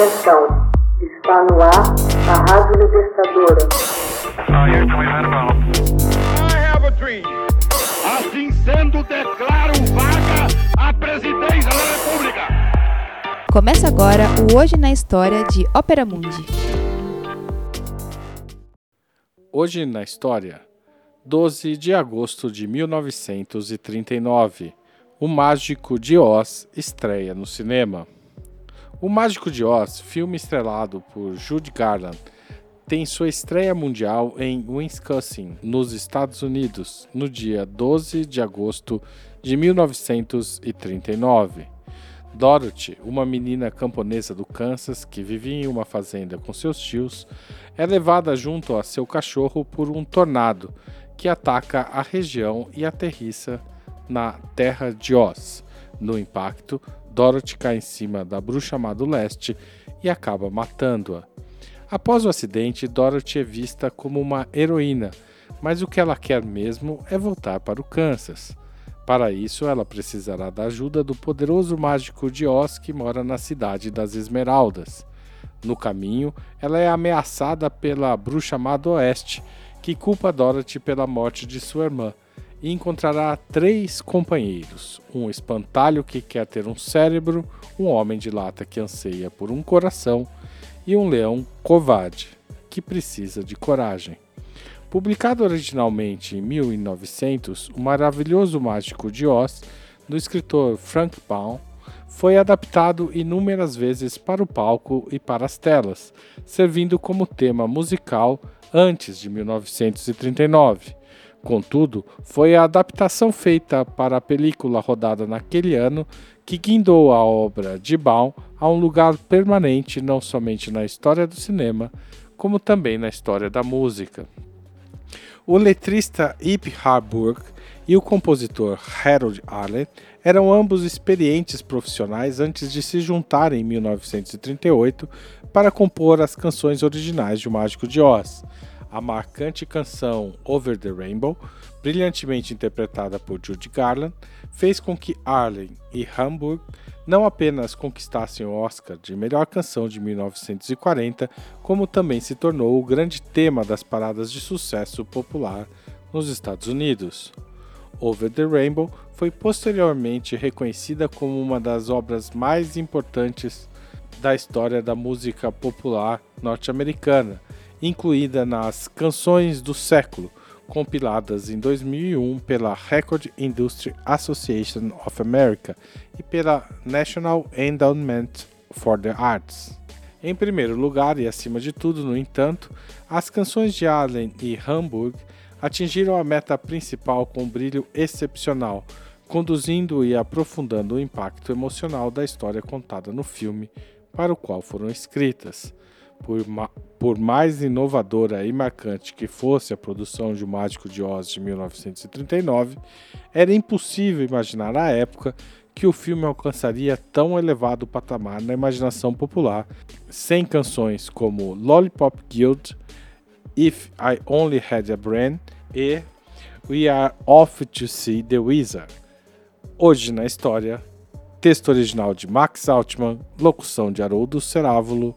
Atenção, está no ar a Rádio Libertadora. I have a dream. Assim sendo, declaro vaga a presidência da República. Começa agora o Hoje na História de Ópera Mundi. Hoje na História, 12 de agosto de 1939, O Mágico de Oz estreia no cinema. O Mágico de Oz, filme estrelado por Judy Garland, tem sua estreia mundial em Wisconsin, nos Estados Unidos, no dia 12 de agosto de 1939. Dorothy, uma menina camponesa do Kansas que vivia em uma fazenda com seus tios, é levada junto a seu cachorro por um tornado que ataca a região e aterrissa na terra de Oz. No impacto, Dorothy cai em cima da bruxa má do leste e acaba matando-a. Após o acidente, Dorothy é vista como uma heroína, mas o que ela quer mesmo é voltar para o Kansas. Para isso, ela precisará da ajuda do poderoso mágico de Oz que mora na cidade das Esmeraldas. No caminho, ela é ameaçada pela bruxa má do oeste, que culpa Dorothy pela morte de sua irmã e encontrará três companheiros: um espantalho que quer ter um cérebro, um homem de lata que anseia por um coração e um leão covarde que precisa de coragem. Publicado originalmente em 1900, O Maravilhoso Mágico de Oz, do escritor Frank Baum, foi adaptado inúmeras vezes para o palco e para as telas, servindo como tema musical antes de 1939. Contudo, foi a adaptação feita para a película rodada naquele ano que guindou a obra de Baum a um lugar permanente não somente na história do cinema, como também na história da música. O letrista Ip Harburg e o compositor Harold Arlen eram ambos experientes profissionais antes de se juntarem em 1938 para compor as canções originais de O Mágico de Oz a marcante canção Over the Rainbow, brilhantemente interpretada por Judy Garland, fez com que Arlen e Hamburg não apenas conquistassem o Oscar de melhor canção de 1940, como também se tornou o grande tema das paradas de sucesso popular nos Estados Unidos. Over the Rainbow foi posteriormente reconhecida como uma das obras mais importantes da história da música popular norte-americana incluída nas Canções do Século, compiladas em 2001 pela Record Industry Association of America e pela National Endowment for the Arts. Em primeiro lugar e acima de tudo, no entanto, as canções de Allen e Hamburg atingiram a meta principal com um brilho excepcional, conduzindo e aprofundando o impacto emocional da história contada no filme para o qual foram escritas por, ma por mais inovadora e marcante que fosse a produção de O Mágico de Oz de 1939, era impossível imaginar à época que o filme alcançaria tão elevado patamar na imaginação popular, sem canções como Lollipop Guild, If I Only Had a Brain e We Are Off to See the Wizard. Hoje na história, texto original de Max Altman, locução de Haroldo Cerávulo,